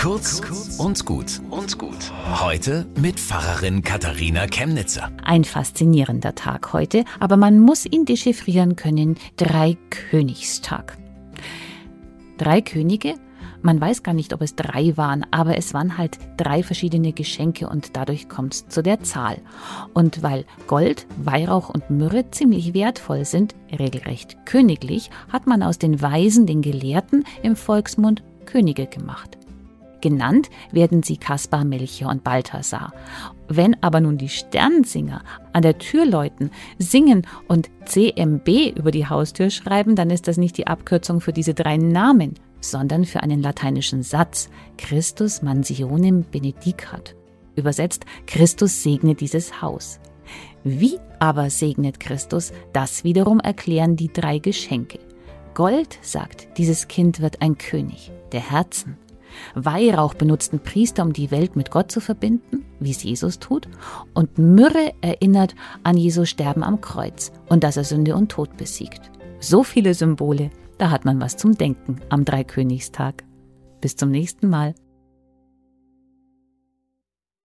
Kurz und gut und gut. Heute mit Pfarrerin Katharina Chemnitzer. Ein faszinierender Tag heute, aber man muss ihn dechiffrieren können. Dreikönigstag. Drei Könige? Man weiß gar nicht, ob es drei waren, aber es waren halt drei verschiedene Geschenke und dadurch kommt es zu der Zahl. Und weil Gold, Weihrauch und Myrrhe ziemlich wertvoll sind, regelrecht königlich, hat man aus den Weisen, den Gelehrten im Volksmund Könige gemacht. Genannt werden sie Kaspar, Melchior und Balthasar. Wenn aber nun die Sternsinger an der Tür läuten, singen und CMB über die Haustür schreiben, dann ist das nicht die Abkürzung für diese drei Namen, sondern für einen lateinischen Satz Christus mansionem benedicat. Übersetzt Christus segne dieses Haus. Wie aber segnet Christus, das wiederum erklären die drei Geschenke. Gold sagt, dieses Kind wird ein König der Herzen. Weihrauch benutzten Priester, um die Welt mit Gott zu verbinden, wie es Jesus tut. Und Myrrhe erinnert an Jesu Sterben am Kreuz und dass er Sünde und Tod besiegt. So viele Symbole, da hat man was zum Denken am Dreikönigstag. Bis zum nächsten Mal.